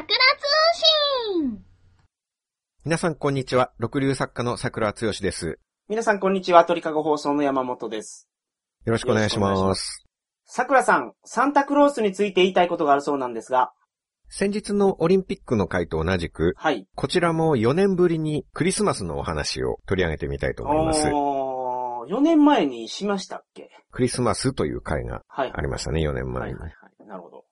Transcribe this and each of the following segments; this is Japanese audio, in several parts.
桜通信皆さんこんにちは。六流作家の桜つよしです。皆さんこんにちは、鳥かご放送の山本です。よろしくお願いします。桜さん、サンタクロースについて言いたいことがあるそうなんですが、先日のオリンピックの回と同じく、はい。こちらも4年ぶりにクリスマスのお話を取り上げてみたいと思います。おー4年前にしましたっけ？クリスマスという回がはい。ありましたね、4年前に。はいはいはい。なるほど。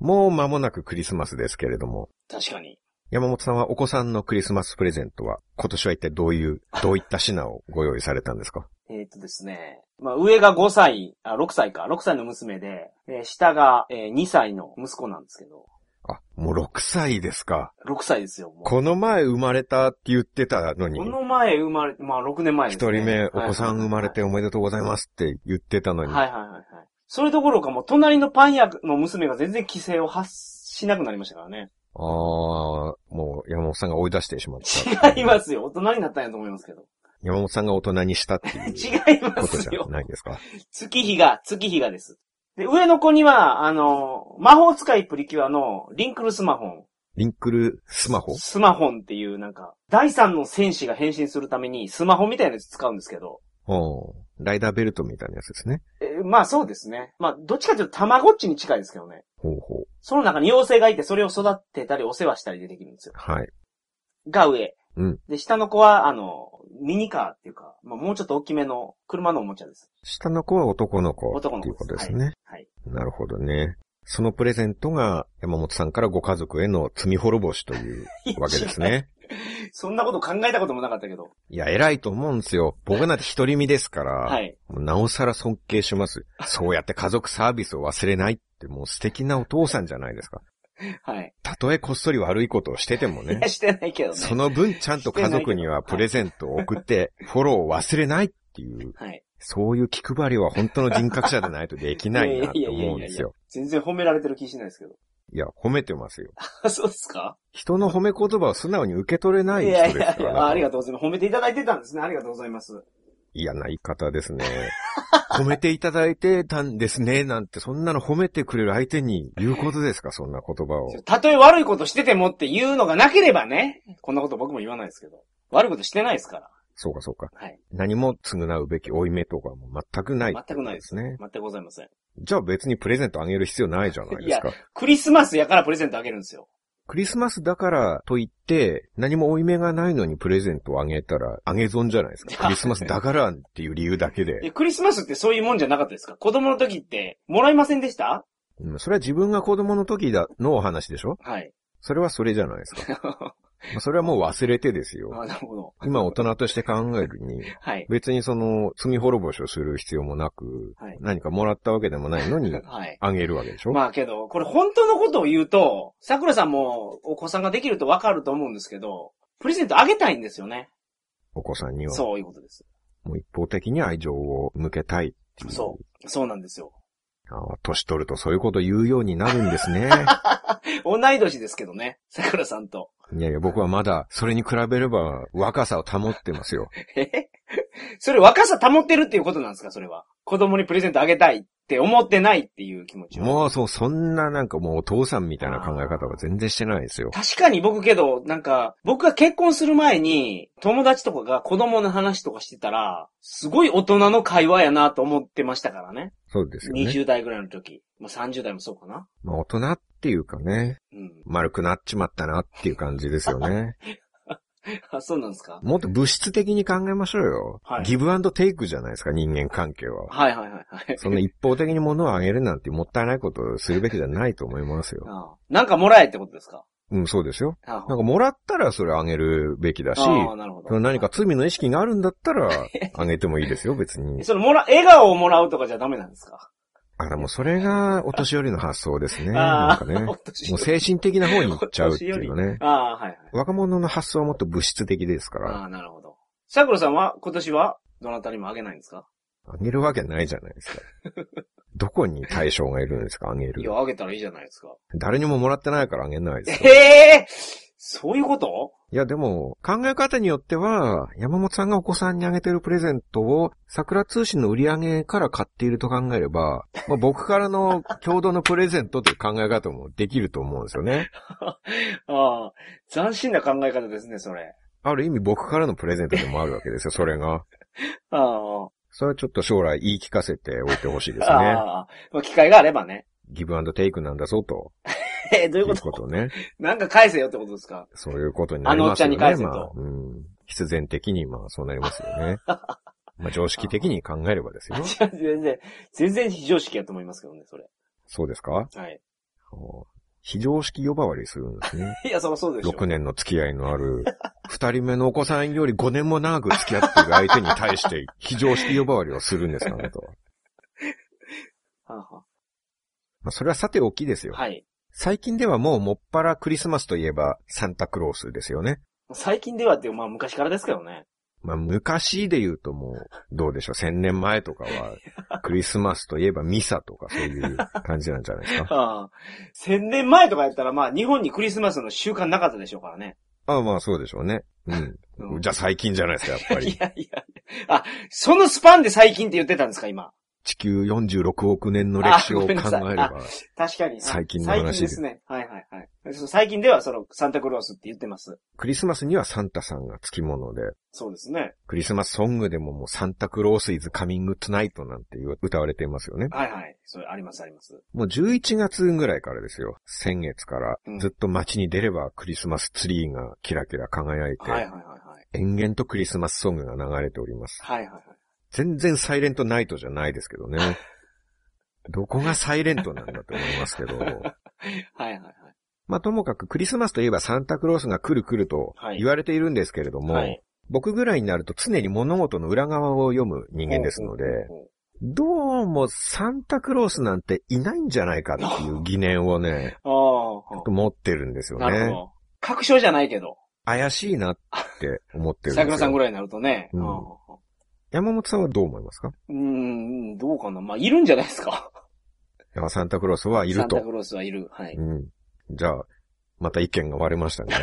もう間もなくクリスマスですけれども、確かに。山本さんはお子さんのクリスマスプレゼントは今年は一体どういう、どういった品をご用意されたんですか？えっ、とですね。まあ、上が5歳、あ、6歳か、6歳の娘で、えー下が、えー2歳の息子なんですけど、あ、もう6歳ですか。6歳ですよ。この前生まれたって言ってたのにこ、の前生まれ、まあ6年前ですね。一人目お子さん生まれておめでとうございますって言ってたのに、はいはいはいはい。それどころかもう隣のパン屋の娘が全然規制を発しなくなりましたからね。ああ、もう山本さんが追い出してしまった。違いますよ。大人になったんやと思いますけど。山本さんが大人にしたっていう 違いまことじゃすよ。ないですか。月日が、月日がです。で、上の子には、あの、魔法使いプリキュアのリンクルスマホン。リンクルスマホ？スマホンっていうなんか、第三の戦士が変身するためにスマホみたいなやつ使うんですけど。おーライダーベルトみたいなやつですね。えーまあそうですね。まあどっちかというとたまごっちに近いですけどね。ほうほう。その中に妖精がいてそれを育てたりお世話したりでできるんですよ。はい。が上。うんで、下の子は、あの、ミニカーっていうか、まあもうちょっと大きめの車のおもちゃです。下の子は男の子男のっていう。ことですね。はい。なるほどね。そのプレゼントが山本さんからご家族への罪滅ぼしというはいわけですね。そんなこと考えたこともなかったけど。いや、偉いと思うんですよ。僕なんて一人身ですから、はい。もうなおさら尊敬します。そうやって家族サービスを忘れないってもう素敵なお父さんじゃないですか。はい。たとえこっそり悪いことをしててもねいや、してないけどね。その分ちゃんと家族にはプレゼントを送って、フォローを忘れないっていう、はい。そういう気配りは本当の人格者でないとできないなと思うんですよ。全然褒められてる気しないですけど。いや、褒めてますよ。あ、そうですか？人の褒め言葉を素直に受け取れない人いやですから、いやいや、あありがとうございます。褒めていただいてたんですね。ありがとうございます。嫌な言い方ですね。褒めていただいてたんですね、なんて、そんなの褒めてくれる相手に言うことですか、そんな言葉を。たとえ悪いことしててもっていうのがなければね、こんなこと僕も言わないですけど。悪いことしてないですから。そうか、そうか。はい。何も償うべき負い目とかも全くない、全くないですね。全くございません。じゃあ別にプレゼントあげる必要ないじゃないですか。クリスマスやからプレゼントあげるんですよ。クリスマスだからといって、何も負い目がないのにプレゼントをあげたら、あげ損じゃないですか。クリスマスだからっていう理由だけいで。やクリスマスってそういうもんじゃなかったですか？子供の時って、もらえませんでした？うんそれは自分が子供の時だのお話でしょ？はい。それはそれじゃないですか。まあそれはもう忘れてですよ。あなるほど。今大人として考えるに、はい。別にその罪滅ぼしをする必要もなく、はい何かもらったわけでもないのに、はい。あげるわけでしょ、まあけど、これ本当のことを言うと、桜さんもお子さんができるとわかると思うんですけど、プレゼントあげたいんですよね。お子さんには。そういうことです。もう一方的に愛情を向けたい。そう。そうなんですよ。年取るとそういうこと言うようになるんですね。同い年ですけどね。桜さんと。いやいや、僕はまだ、それに比べれば、若さを保ってますよ。え？それ若さ保ってるっていうことなんですか？それは。子供にプレゼントあげたいって思ってないっていう気持ちは。もうそう、そんななんかもうお父さんみたいな考え方は全然してないですよ。確かに僕けど、なんか、僕が結婚する前に、友達とかが子供の話とかしてたら、すごい大人の会話やなと思ってましたからね。そうですよね。20代ぐらいの時。まあ、30代もそうかな。まあ大人っていうかね、うん。丸くなっちまったなっていう感じですよね。あ、そうなんですか？もっと物質的に考えましょうよ。はいギブアンドテイクじゃないですか、人間関係は。はいはいはいはい。そんな一方的に物をあげるなんてもったいないことをするべきじゃないと思いますよ。ああなんかもらえってことですか？うん、そうですよ。あなんかもらったらそれあげるべきだし、ああ、なるほど。何か罪の意識があるんだったら、あげてもいいですよ、別に。それもら、笑顔をもらうとかじゃダメなんですか？あ、でもそれがお年寄りの発想ですね。なんかね。もう精神的な方に行っちゃうっていうのね。ああ、はいはい。若者の発想はもっと物質的ですから、ああ、なるほど。桜さんは今年はどなたにもあげないんですか？あげるわけないじゃないですか。どこに対象がいるんですか、あげる。いや、あげたらいいじゃないですか。誰にももらってないからあげないですえよ。えそういうこと？いや、でも、考え方によっては、山本さんがお子さんにあげてるプレゼントを、桜通信の売り上げから買っていると考えれば、まあ、僕からの 共同のプレゼントという考え方もできると思うんですよね。ああ、斬新な考え方ですね、それ。ある意味僕からのプレゼントでもあるわけですよ、それが。ああ、それはちょっと将来言い聞かせておいてほしいですね。ああ、まあ機会があればね。ギブアンドテイクなんだぞと。えどういういうことことね。なんか返せよってことですか？そういうことになりますよね。あのおっちゃんに返せとまあ、うん。必然的に、まあ、そうなりますよね。まあ、常識的に考えればですよ。全然、全然非常識やと思いますけどね、それ。そうですか？はい。お非常識呼ばわりするんですね。いや、そりゃそうでしょ。6年の付き合いのある、二人目のお子さんより5年も長く付き合っている相手に対して、非常識呼ばわりをするんですかねと。はあはまあ、それはさておきですよ。あはい。最近ではもうもっぱらクリスマスといえばサンタクロースですよね。最近ではってまあ昔からですけどね。まあ昔で言うともう、どうでしょう、千年前とかは、クリスマスといえばミサとかそういう感じなんじゃないですか？ああ。千年前とかやったら、まあ日本にクリスマスの習慣なかったでしょうからね。ああまあそうでしょうね。うん。うんじゃあ最近じゃないですか、やっぱいり。やいや。あ、そのスパンで最近って言ってたんですか、今？地球46億年の歴史を考えれば、確かに。あ最近の話最近ですね。はいはいはい。最近ではその、サンタクロースって言ってます。クリスマスにはサンタさんが付き物で、そうですね。クリスマスソングでももうサンタクロースイズカミングトゥナイトなんていう歌われていますよね。はいはい。それありますあります。もう11月ぐらいからですよ。先月からうんずっと街に出ればクリスマスツリーがキラキラ輝いて、はいはいはいはい。延々とクリスマスソングが流れております。はいはいはい。全然サイレントナイトじゃないですけどね。どこがサイレントなんだと思いますけど。はいはいはい。まあともかくクリスマスといえばサンタクロースが来る来るとはい言われているんですけれども、はい僕ぐらいになると常に物事の裏側を読む人間ですので、どうもサンタクロースなんていないんじゃないかっていう疑念をね、ああ、持ってるんですよね。なるほど。確証じゃないけど。怪しいなって思ってるんですよ。桜さんぐらいになるとね。うん山本さんはどう思いますか？うーん、どうかな。まあ、いるんじゃないですか。サンタクロースはいるとサンタ。クロースはいる。はい。うん。じゃあ、また意見が割れましたね。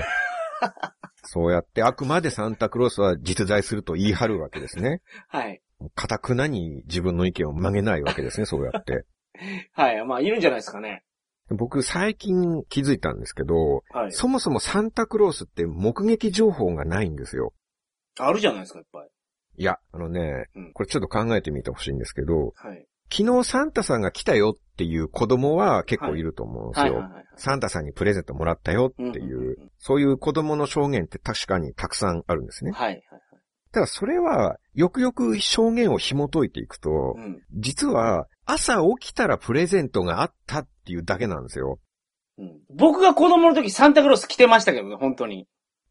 そうやってあくまでサンタクロースは実在すると言い張るわけですね。はい。かたくなに自分の意見を曲げないわけですね、そうやって。はい。まあ、いるんじゃないですかね。僕最近気づいたんですけど、はい。そもそもサンタクロースって目撃情報がないんですよ。あるじゃないですか、いっぱい。いや、あのねうん、これちょっと考えてみてほしいんですけど、はい。昨日サンタさんが来たよっていう子供は結構いると思うんですよ。サンタさんにプレゼントもらったよっていううん、そういう子供の証言って確かにたくさんあるんですね。はいはいただそれは、よくよく証言を紐解いていくとはい。、うん。実は朝起きたらプレゼントがあったっていうだけなんですよ。うん。僕が子供の時サンタクロース来てましたけどね、本当に。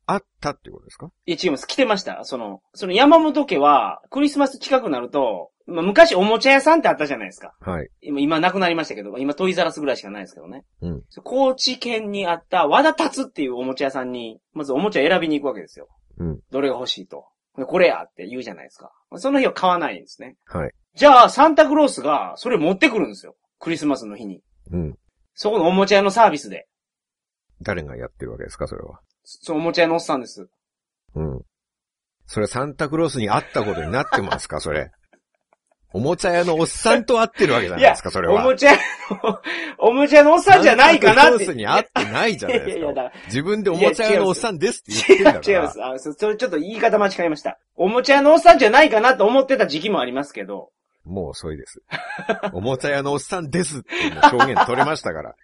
あったっていうことですか？いや、違います。来てました。その、その山本家は、クリスマス近くなると、まあ、昔おもちゃ屋さんってあったじゃないですか。はい。今、今なくなりましたけど、今トイザラスぐらいしかないですけどね。うん。高知県にあった和田達っていうおもちゃ屋さんに、まずおもちゃ選びに行くわけですよ。うん。どれが欲しいと。でこれやって言うじゃないですか。その日は買わないんですね。はい。じゃあ、サンタクロースがそれ持ってくるんですよ。クリスマスの日に。うん。そこのおもちゃ屋のサービスで。誰がやってるわけですか、それは？おもちゃ屋のおっさんです。うん。それサンタクロースに会ったことになってますか、それ。おもちゃ屋のおっさんと会ってるわけじゃないですか、それは。おもちゃ屋の、おもちゃ屋のおっさんじゃないかなって。サンタクロースに会ってないじゃないですいやいや、自分でおもちゃ屋のおっさんですって違言ってんだから。う違います。あそそれちょっと言い方間違えました。おもちゃ屋のおっさんじゃないかなと思ってた時期もありますけど。もう遅いです。おもちゃ屋のおっさんですっていう表現取れましたから。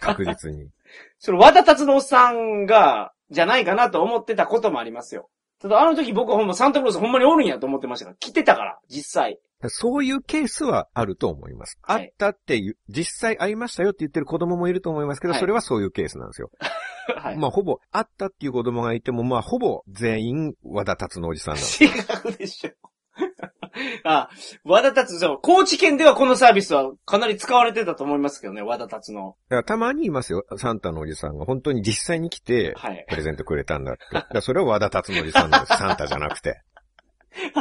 確実に。それ、和田達のおっさんが、じゃないかなと思ってたこともありますよ。ただあの時僕はほんまサンタクロースほんまにおるんやと思ってましたから。来てたから、実際。そういうケースはあると思います。はいあったっていう、実際会いましたよって言ってる子供もいると思いますけど、はいそれはそういうケースなんですよ。はい。まあ、ほぼ、あったっていう子供がいても、まあ、ほぼ全員、和田達のおじさんなんです。違うでしょ。あ、和田達、そう、高知県ではこのサービスはかなり使われてたと思いますけどね、和田達の。だからたまにいますよ、サンタのおじさんが本当に実際に来て、はい。プレゼントくれたんだって。だからそれは和田達のおじさんなんです。サンタじゃなくて。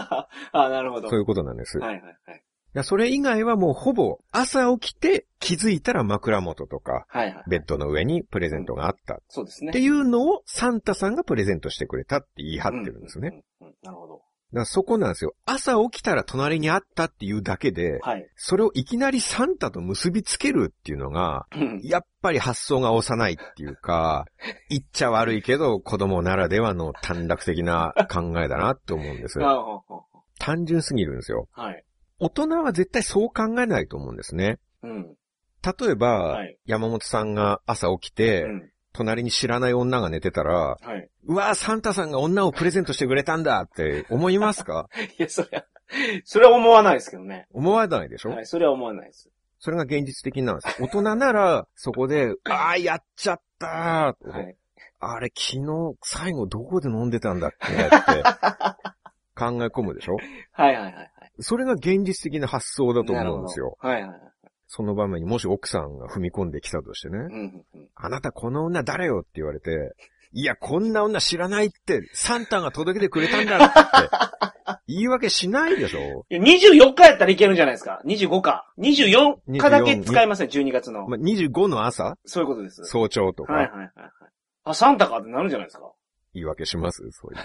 あ、なるほど。そういうことなんです。はいはいはい。や、それ以外はもうほぼ朝起きて気づいたら枕元とか、はいはい。ベッドの上にプレゼントがあった。そうですね。っていうのをサンタさんがプレゼントしてくれたって言い張ってるんですね。なるほど。らそこなんですよ。朝起きたら隣にあったっていうだけで、はい。それをいきなりサンタと結びつけるっていうのが、うんやっぱり発想が幼いっていうか、言っちゃ悪いけど子供ならではの短絡的な考えだなって思うんです 単純すぎるんですよ。はい。大人は絶対そう考えないと思うんですね。うん。例えば、はい山本さんが朝起きて、うん。隣に知らない女が寝てたら、はい。うわーサンタさんが女をプレゼントしてくれたんだって思いますか？いや、それは、それは思わないですけどね。思わないでしょ、はい。それは思わないです。それが現実的なんです。大人なら、そこで、ああ、やっちゃったー、はい。あれ、昨日、最後どこで飲んでたんだっけって 考え込むでしょ？はいはいはいはい。それが現実的な発想だと思うんですよ。はいはい。その場面にもし奥さんが踏み込んできたとしてね。うんうんうん。あなたこの女誰よって言われて、いや、こんな女知らないって、サンタが届けてくれたんだって、言い訳しないでしょいや24日やったらいけるんじゃないですか。25か。24日だけ使いません、12月の。まあ、25の朝？そういうことです。早朝とか、はいはいはいはい。あ、サンタかってなるんじゃないですか。言い訳しますそういう。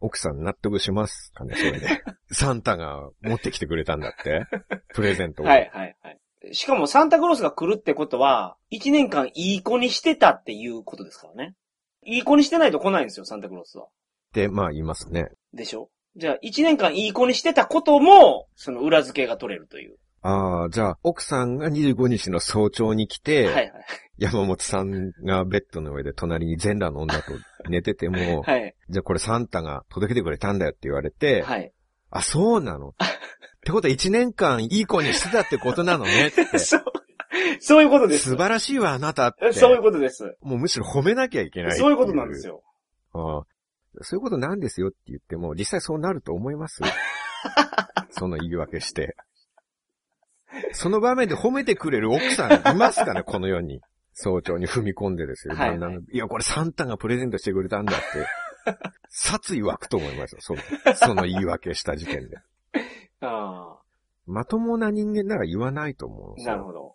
奥さん納得しますかねそれで。サンタが持ってきてくれたんだってプレゼントを。はいはいはい。しかもサンタクロースが来るってことは、1年間いい子にしてたっていうことですからね。いい子にしてないと来ないんですよ、サンタクロースは。って、まあ言いますね。でしょ？じゃあ、1年間いい子にしてたことも、その裏付けが取れるという。ああ、じゃあ、奥さんが25日の早朝に来て、はいはい。山本さんがベッドの上で隣に全裸の女と寝てても、はい。じゃあこれサンタが届けてくれたんだよって言われて、はい。あ、そうなの？ってことは1年間いい子にしてたってことなのねって。そう、そういうことです。素晴らしいわ、あなたって。そういうことです。もうむしろ褒めなきゃいけないそういうことなんですよ。ああそういうことなんですよって言っても、実際そうなると思います？その言い訳して。その場面で褒めてくれる奥さんいますかね？この世に。早朝に踏み込んでですよ。はいはいいや、これサンタがプレゼントしてくれたんだって。殺意湧くと思いますよ。そのその言い訳した時点で。あまともな人間なら言わないと思う。なるほど。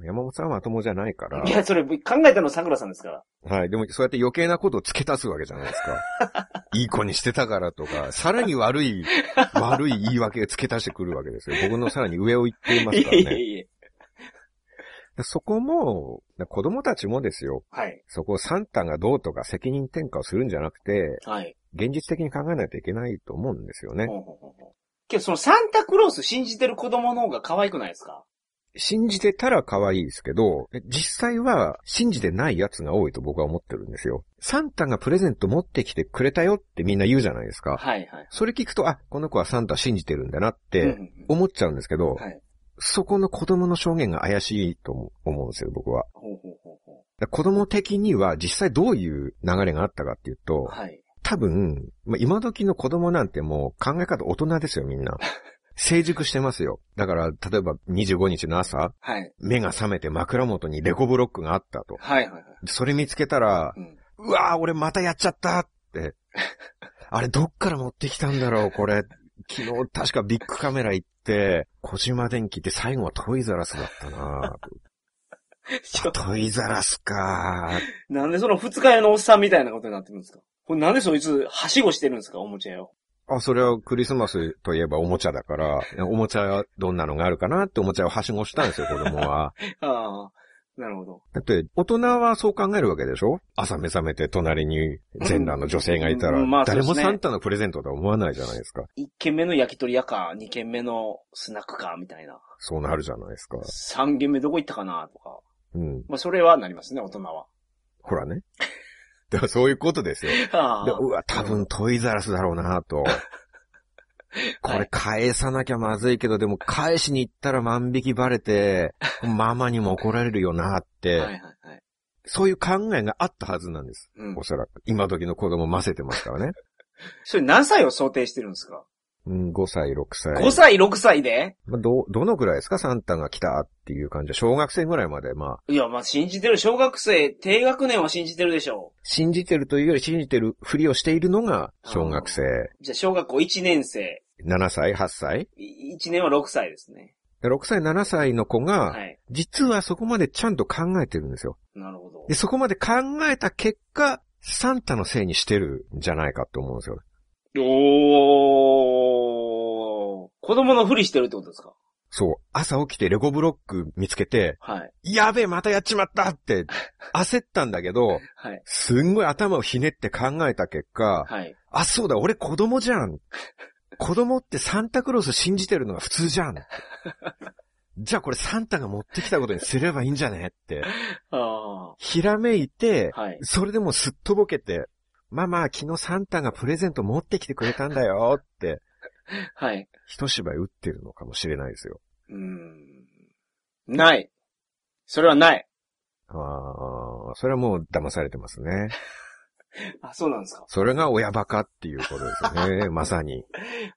山本さんはまともじゃないからい。や、それ考えたの桜さんですから。はい。でも、そうやって余計なことを付け足すわけじゃないですか。いい子にしてたからとか、さらに悪い、悪い言い訳を付け足してくるわけですよ。僕のさらに上を行っていますいからね。えいえいえ。そこも、子供たちもですよ。はい。そこをサンタがどうとか責任転嫁をするんじゃなくて、はい。現実的に考えないといけないと思うんですよね。ほうほうほうほうけど、そのサンタクロース信じてる子供の方が可愛くないですか？信じてたら可愛いですけど、実際は信じてない奴が多いと僕は思ってるんですよ。サンタがプレゼント持ってきてくれたよってみんな言うじゃないですか。はいはい。それ聞くと、あ、この子はサンタ信じてるんだなっうんてうんうん思っちゃうんですけど、はい。そこの子供の証言が怪しいと思うんですよ、僕は。ほうほうほうほだから子供的には実際どういう流れがあったかっていうとう。、はい。多分、まあ、今時の子供なんてもう考え方大人ですよ、みんな。成熟してますよ。だから、例えば25日の朝、はい。目が覚めて枕元にレコブロックがあったと。はいはいはい。それ見つけたらう、ん。うわー俺またやっちゃったって。あれどっから持ってきたんだろう、これ。昨日確かビッグカメラ行って、小島電機って最後はトイザラスだったな トイザラスかなんでその二日屋のおっさんみたいなことになってるんですか？これなんでそいつ、はしごしてるんですか？おもちゃ屋を。あ、それはクリスマスといえばおもちゃだから、おもちゃどんなのがあるかなっておもちゃをはしごしたんですよ、子供は。ああ、なるほど。だって、大人はそう考えるわけでしょ？朝目覚めて隣に全裸の女性がいたら、うんまあね誰もサンタのプレゼントとは思わないじゃないですか。一軒目の焼き鳥屋か、二軒目のスナックか、みたいな。そうなるじゃないですか。三軒目どこ行ったかな、とか。うん。まあ、それはなりますね、大人は。ほらね。そういうことですよ。でうわ、多分トイザラスだろうなと。これ返さなきゃまずいけど、でも返しに行ったら万引きバレて、ママにも怒られるよなって、はいはいはい。そういう考えがあったはずなんです。うんお。そらく。今時の子供混ぜてますからね。それ何歳を想定してるんですか？うん、5歳、6歳。?5 歳、6歳で？まあ、ど、どのくらいですか？サンタが来たっていう感じで、小学生ぐらいまで、まあ、いや、まあ、信じてる。小学生、低学年は信じてるでしょ信じてるというより信じてるふりをしているのが小学生。う。じゃあ、小学校1年生。7歳 ?8 歳？い1年は6歳ですね。で ?6 歳、7歳の子が、はい。実はそこまでちゃんと考えてるんですよ。なるほどで、。そこまで考えた結果、サンタのせいにしてるんじゃないかと思うんですよ。おー。子供のふりしてるってことですか？そう。朝起きてレゴブロック見つけて、はい。やべえ、またやっちまったって 焦ったんだけど、はい。すんごい頭をひねって考えた結果、はい。あ、そうだ、俺子供じゃん。子供ってサンタクロース信じてるのが普通じゃん。じゃあこれサンタが持ってきたことにすればいいんじゃねって、あひらめいて、あ。はい。それでもすっとぼけて、ママ、昨日サンタがプレゼント持ってきてくれたんだよって、はい。一芝居打ってるのかもしれないですよ。うーん。ない。それはない。ああ、それはもう騙されてますね。あ、そうなんですか。それが親バカっていうことですよね。まさに。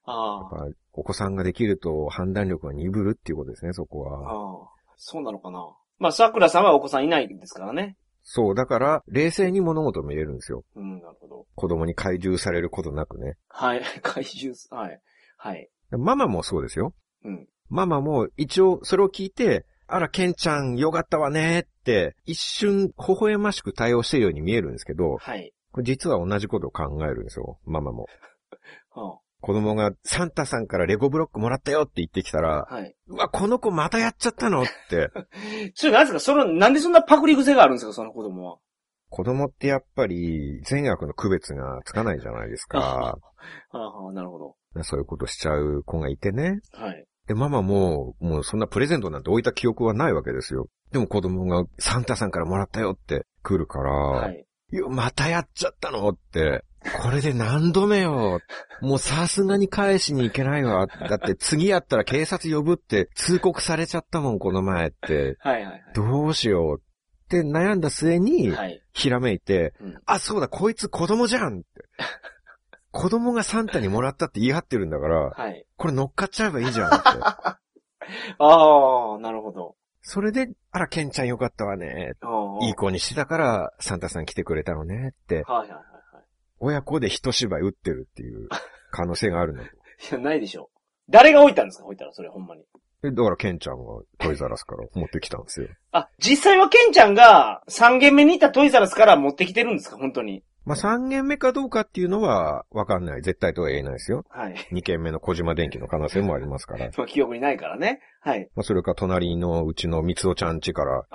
あやっぱお子さんができると判断力が鈍るっていうことですね、そこあ。は。ああ。そうなのかな。まあ、桜さんはお子さんいないですからね。そう、だから、冷静に物事を見れるんですよ。うん、なるほど。子供に怪獣されることなくね。はい。怪獣、はい。はい。ママもそうですよ。うん。ママも一応それを聞いて、あら、ケンちゃんよかったわねって、一瞬微笑ましく対応してるように見えるんですけど、はい。これ実は同じことを考えるんですよ、ママも。は子供がサンタさんからレゴブロックもらったよって言ってきたらあ、、はい。うわ、この子またやっちゃったのって。それなんですかその、なんでそんなパクリ癖があるんですかその子供は。子供ってやっぱり善悪の区別がつかないじゃないですか。は あ、はあ、なるほど。そういうことしちゃう子がいてね。はい。で、ママも、もうそんなプレゼントなんて置いた記憶はないわけですよ。でも子供がサンタさんからもらったよって来るから、はい。またやっちゃったのって。これで何度目よ。もうさすがに返しに行けないわ。だって次やったら警察呼ぶって通告されちゃったもん、この前って。はい、はい、どうしようって悩んだ末に、はい。はい。ひらめいて、うんあ、そうだ、こいつ子供じゃんって。子供がサンタにもらったって言い張ってるんだから、はい。これ乗っかっちゃえばいいじゃんって。ああ、なるほど。それで、あら、ケンちゃんよかったわね。いい子にしてたから、サンタさん来てくれたのねって、はい、はい、はい。はい親子で一芝居打ってるっていう可能性があるの。いや、ないでしょ。誰が置いたんですか置いたら、それ、ほんまに。えだから、ケンちゃんがトイザラスから持ってきたんですよ。あ、実際はケンちゃんが3軒目に行ったトイザラスから持ってきてるんですか本当に。まあ、3軒目かどうかっていうのはわかんない。絶対とは言えないですよ。はい。2軒目の小島電機の可能性もありますから。まあ、記憶にないからね。はい。まあ、それか隣のうちの三つおちゃん家から。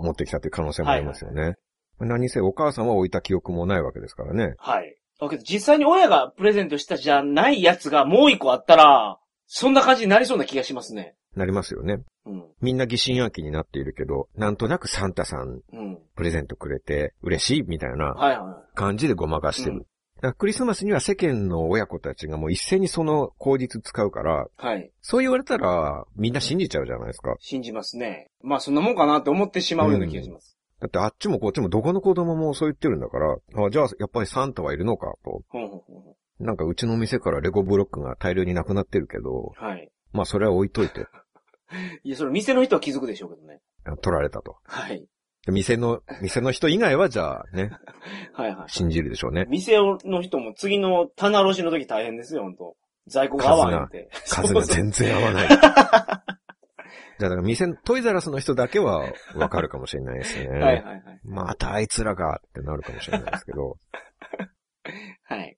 持ってきたっていう可能性もありますよね。何せお母さんは置いた記憶もないわけですからね。はい。だけど実際に親がプレゼントしたじゃないやつがもう一個あったら、そんな感じになりそうな気がしますね。なりますよね。うん。みんな疑心暗鬼になっているけど、なんとなくサンタさんうん。プレゼントくれて嬉しいみたいなはいは感じでごまかしてる。うんだからクリスマスには世間の親子たちがもう一斉にその口実使うから、い。はい。そう言われたらみんな信じちゃうじゃないですか。信じますね。まあそんなもんかなって思ってしまうような気がします。だってあっちもこっちもどこの子供もそう言ってるんだから、あじゃあやっぱりサンタはいるのかと。なんかうちの店からレゴブロックが大量になくなってるけど、はい。まあそれは置いといて、いや、それ店の人は気づくでしょうけどね。取られたと。はい。で店の、店の人以外はじゃあね、はいはい。信じるでしょうね。店の人も次の棚卸しの時大変ですよ、本当在庫が合わんって。数が全然合わない。じゃあだから店、トイザラスの人だけはわかるかもしれないですね。はいはいはい。またあいつらがってなるかもしれないですけど、はい。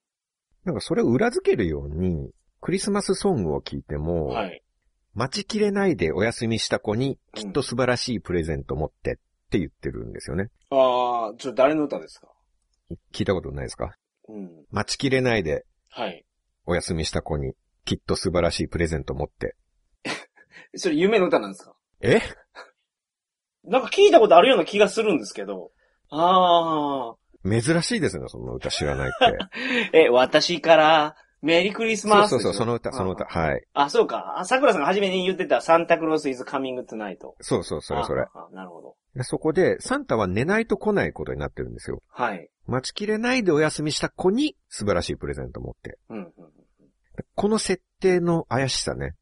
なんかそれを裏付けるように、クリスマスソングを聴いても、はい。待ちきれないでお休みした子に、きっと素晴らしいプレゼント持ってって言ってるんですよね。ああ、ちょ、誰の歌ですか？聞いたことないですか？うん。待ちきれないではい。お休みした子に、きっと素晴らしいプレゼント持って。それ夢の歌なんですか？え？なんか聞いたことあるような気がするんですけど。ああ。珍しいですね、その歌知らないって。え、私から、メリークリスマス。そうそうそう、その歌、その歌。はい。あ、そうか。あ、桜さんが初めに言ってたサンタクロースイズカミングトゥナイト。そうそう、それそれ。なるほど。でそこで、サンタは寝ないと来ないことになってるんですよ。はい。待ちきれないでお休みした子に素晴らしいプレゼント持って。うん、うん。この設定の怪しさね。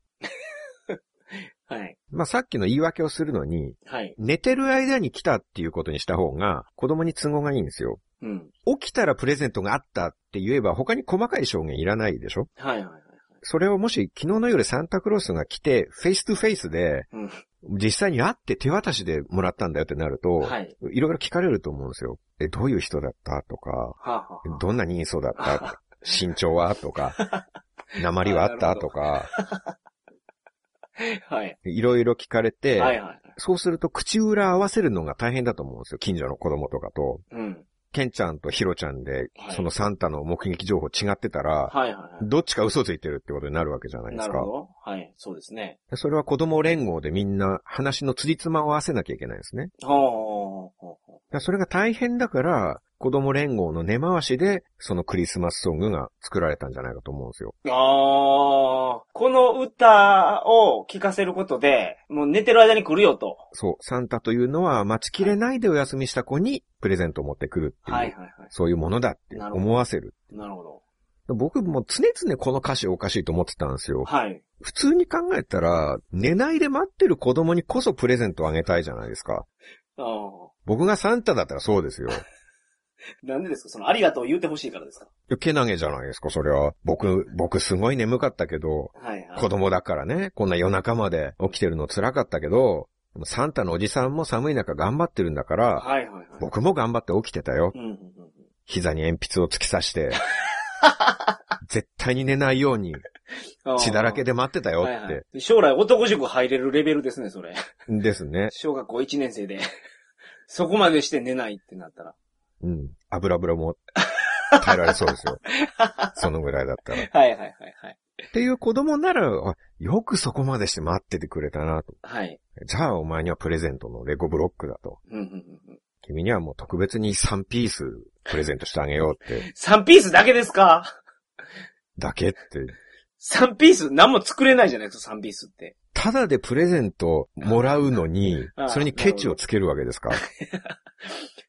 はい。まあ、さっきの言い訳をするのに、はい。寝てる間に来たっていうことにした方が、子供に都合がいいんですよ。うん。起きたらプレゼントがあったって言えば他に細かい証言いらないでしょ？はいはいはい。それをもし昨日の夜サンタクロースが来て、 face to face で、うん。実際に会って手渡しでもらったんだよってなると、はい。いろいろ聞かれると思うんですよ。え、どういう人だった？とか、はあ、はあはあ、どんな人相だった？身長は？とか、鉛はあった？とか、はい。いろいろ聞かれて、はいはい。そうすると口裏合わせるのが大変だと思うんですよ。近所の子供とかと。うん。ケンちゃんとヒロちゃんでは、いそのサンタの目撃情報違ってたら、はいはいはい。どっちか嘘ついてるってことになるわけじゃないですかなるほ。ど。はい。そうですね。それは子供連合でみんな話の辻褄を合わせなきゃいけないんですね。ほうほうほうほうだからそれが大変だから、子供連合の根回しで、そのクリスマスソングが作られたんじゃないかと思うんですよ。ああ、この歌を聴かせることで、もう寝てる間に来るよと。そう、サンタというのは待ちきれないでお休みした子にプレゼントを持ってくるっていう、はいはいはい。そういうものだって思わせる。なるほど。僕も常々この歌詞おかしいと思ってたんですよ。はい。普通に考えたら、寝ないで待ってる子供にこそプレゼントをあげたいじゃないですか。ああ。僕がサンタだったらそうですよ。なんでですか？その、ありがとう言うてほしいからですか？いやけなげじゃないですか、それは。僕、僕すごい眠かったけど、はいはい。子供だからね、こんな夜中まで起きてるの辛かったけど、サンタのおじさんも寒い中頑張ってるんだから、はいはいはい。僕も頑張って起きてたよ。うんうんうん膝に鉛筆を突き刺して、絶対に寝ないようにうん。血だらけでで待ってたよはいはいって。将来男塾入れるレベルですね、それ。ですね。小学校1年生で。そこまでして寝ないってなったら。うん。油風呂も耐えられそうですよ。そのぐらいだったら。っはいはいはいはい。ていう子供なら、あよくそこまでして待っててくれたなと。はい。じゃあお前にはプレゼントのレゴブロックだと。うんうんうんうん。君にはもう特別に3ピースプレゼントしてあげようって。3ピースだけですか？だけって。?3 ピース何も作れないじゃないですか、3ピースって。ただでプレゼントもらうのにそれにケチをつけるわけですか？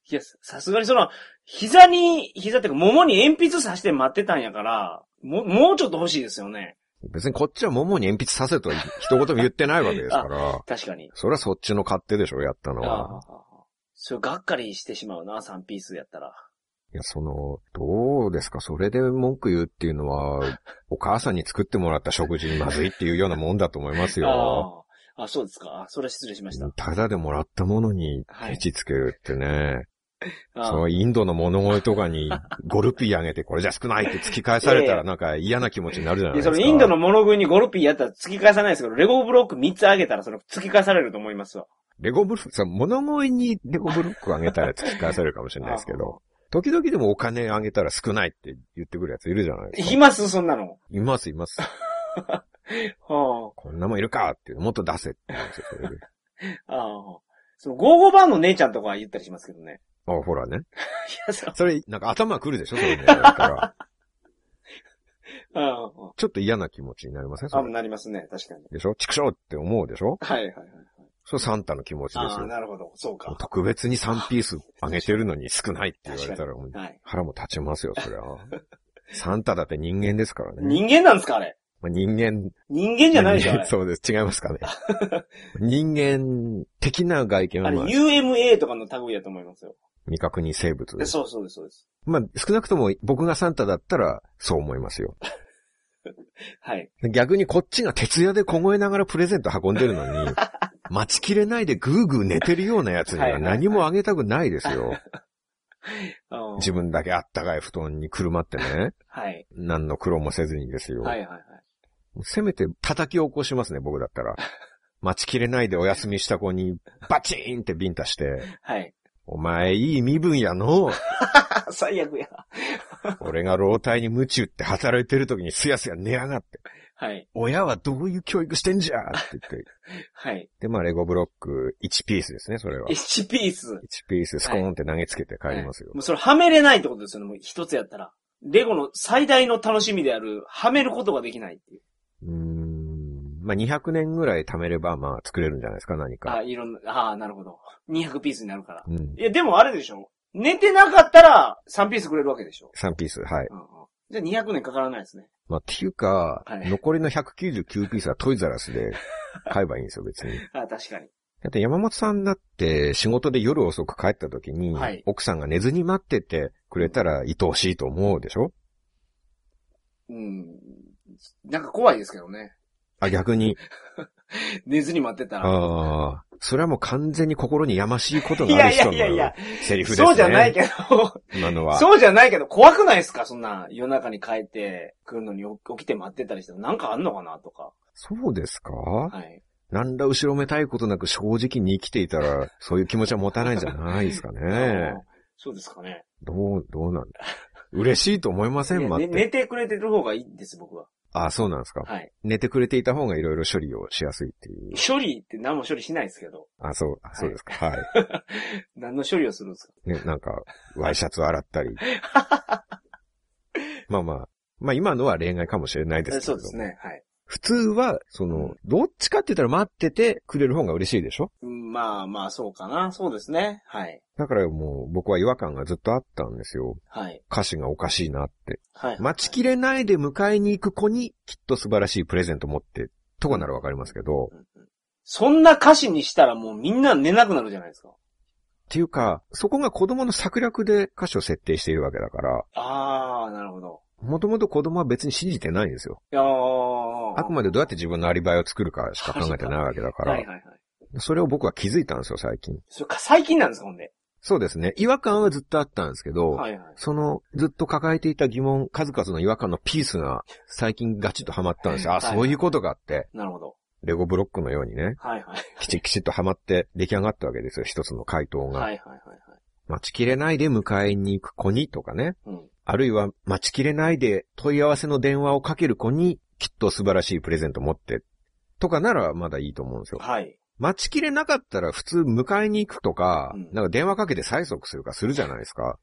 いや、さすがにその、膝に、膝っていうか、桃に鉛筆さして待ってたんやから、もう、もうちょっと欲しいですよね。別にこっちは桃に鉛筆させとは一言も言ってないわけですから。確かに。それはそっちの勝手でしょ、やったのあは。あ。それがっかりしてしまうな、3ピースやったら。いや、その、どうですか？それで文句言うっていうのは、お母さんに作ってもらった食事にまずいっていうようなもんだと思いますよ。ああ。あ、そうですか？あそれは失礼しました。ただでもらったものにはいケチつけるってね。あそのインドの物声とかにゴルピーあげてこれじゃ少ないって突き返されたらなんか嫌な気持ちになるじゃないで、ですか。そのインドの物食いにゴルピーやったら突き返さないですけど、レゴブロック3つあげたらその突き返されると思いますわ。レゴブロック、さ、物声にレゴブロックあげたら突き返されるかもしれないですけど、時々でもお金あげたら少ないって言ってくるやついるじゃないですか。います？そんなの。います、います。はこんなもんいるかって、もっと出せって言うんですよ、それで。あ。ああ。その、ゴーゴーバーの姉ちゃんとかは言ったりしますけどね。あ、ほらね。いや、そう。それ、なんか頭くるでしょそれね。だから、あちょっと嫌な気持ちになりません？あ。あ、なりますね。確かに。でしょ？畜生って思うでしょ？はいはいはい。それサンタの気持ちですああ、よ。なるほど。そうか。特別に3ピースあげてるのに少ないって言われたら。腹も立ちますよ、そりゃ。サンタだって人間ですからね。人間なんですかあれ？まあ、人間、人間じゃないでしょあれ。そうです。違いますかね。人間的な外見はあれ、UMA とかの類だと思いますよ。未確認生物。そうそうです、そうです。まあ、少なくとも僕がサンタだったらそう思いますよ。はい。逆にこっちが徹夜で凍えながらプレゼント運んでるのに、待ちきれないでぐーぐー寝てるようなやつには何もあげたくないですよ。うん自分だけあったかい布団にくるまってね。はい。何の苦労もせずにですよ。はいはいはい。せめて叩き起こしますね、僕だったら。待ちきれないでお休みした子にバチーンってビンタして、はい。お前いい身分やの。最悪や。俺が老体に鞭打って働いてる時にすやすや寝やがって。はい。親はどういう教育してんじゃ？って言って。はい。で、まあ、レゴブロック1ピースですね、それは。1ピース。1ピーススコーンって投げつけて帰りますよ。もうそれはめれないってことですよね、もう一つやったら。レゴの最大の楽しみである、はめることができないっていう。うーん。まあ、200年ぐらい貯めれば、まあ、作れるんじゃないですか、何あ、か。いろんな、ああ、なるほど。200ピースになるから。うん。いや、でもあれでしょ寝てなかったら3ピースくれるわけでしょ3ピース、はい。うんうん。じゃあ200年かからないですね。まあ、っていうか、はい残りの199ピースはトイザラスで買えばいいんですよ、別に。あ確かに。だって山本さんだって仕事で夜遅く帰った時に、はい奥さんが寝ずに待っててくれたら愛おしいと思うでしょ？うん。なんか怖いですけどね。あ、逆に。寝ずに待ってたら。ああ。それはもう完全に心にやましいことがある人の、セリフですね。そうじゃないけど、今のは。そうじゃないけど、怖くないですか？そんな、夜中に帰ってくるのに起きて待ってたりしても、なんかあんのかなとか。そうですか？はい。なんだ後ろめたいことなく正直に生きていたら、そういう気持ちは持たないんじゃないですかねそうですかね。どう、どうなんだ。嬉しいと思いません待って。寝てくれてる方がいいんです、僕は。あ、そうなんですか。はい。寝てくれていた方がいろいろ処理をしやすいっていう。処理って何も処理しないですけど。あ、そう、あそうですか。はい。何の処理をするんですか？ね、なんか、ワイシャツを洗ったり。まあまあ、まあ今のは例外かもしれないですけれどもそうですね。はい。普通は、その、どっちかって言ったら待っててくれる方が嬉しいでしょ？うんまあまあ、そうかな。そうですね。はい。だからもう僕は違和感がずっとあったんですよ。はい。歌詞がおかしいなって。はい。待ちきれないで迎えに行く子にきっと素晴らしいプレゼント持って、とかならわかりますけど、っうんうんそんな歌詞にしたらもうみんな寝なくなるじゃないですか。ていうか、そこが子供の策略で歌詞を設定しているわけだから、あー、なるほど。もともと子供は別に信じてないんですよ。いやーあくまでどうやって自分のアリバイを作るかしか考えてないわけだから、はいはいはい。それを僕は気づいたんですよ、最近。それか、最近なんですか、ほんで？そうですね。違和感はずっとあったんですけど、はいはい。そのずっと抱えていた疑問、数々の違和感のピースが最近ガチッとハマったんですよ。あ、はいそういうことがあって、なるほど。レゴブロックのようにね、はいはい。きちっきちっとハマって出来上がったわけですよ、一つの回答が。はいはいはいはい。待ちきれないで迎えに行く子にとかね。うん。あるいは待ちきれないで問い合わせの電話をかける子にきっと素晴らしいプレゼント持って。とかならまだいいと思うんですよ。はい。待ちきれなかったら普通迎えに行くとか、うんなんか電話かけて催促するかするじゃないですか。